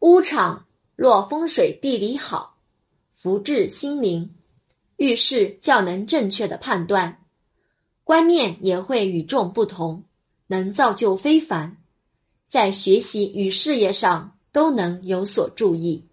屋场若风水地理好，福至心灵，遇事较能正确的判断，观念也会与众不同，能造就非凡，在学习与事业上都能有所注意。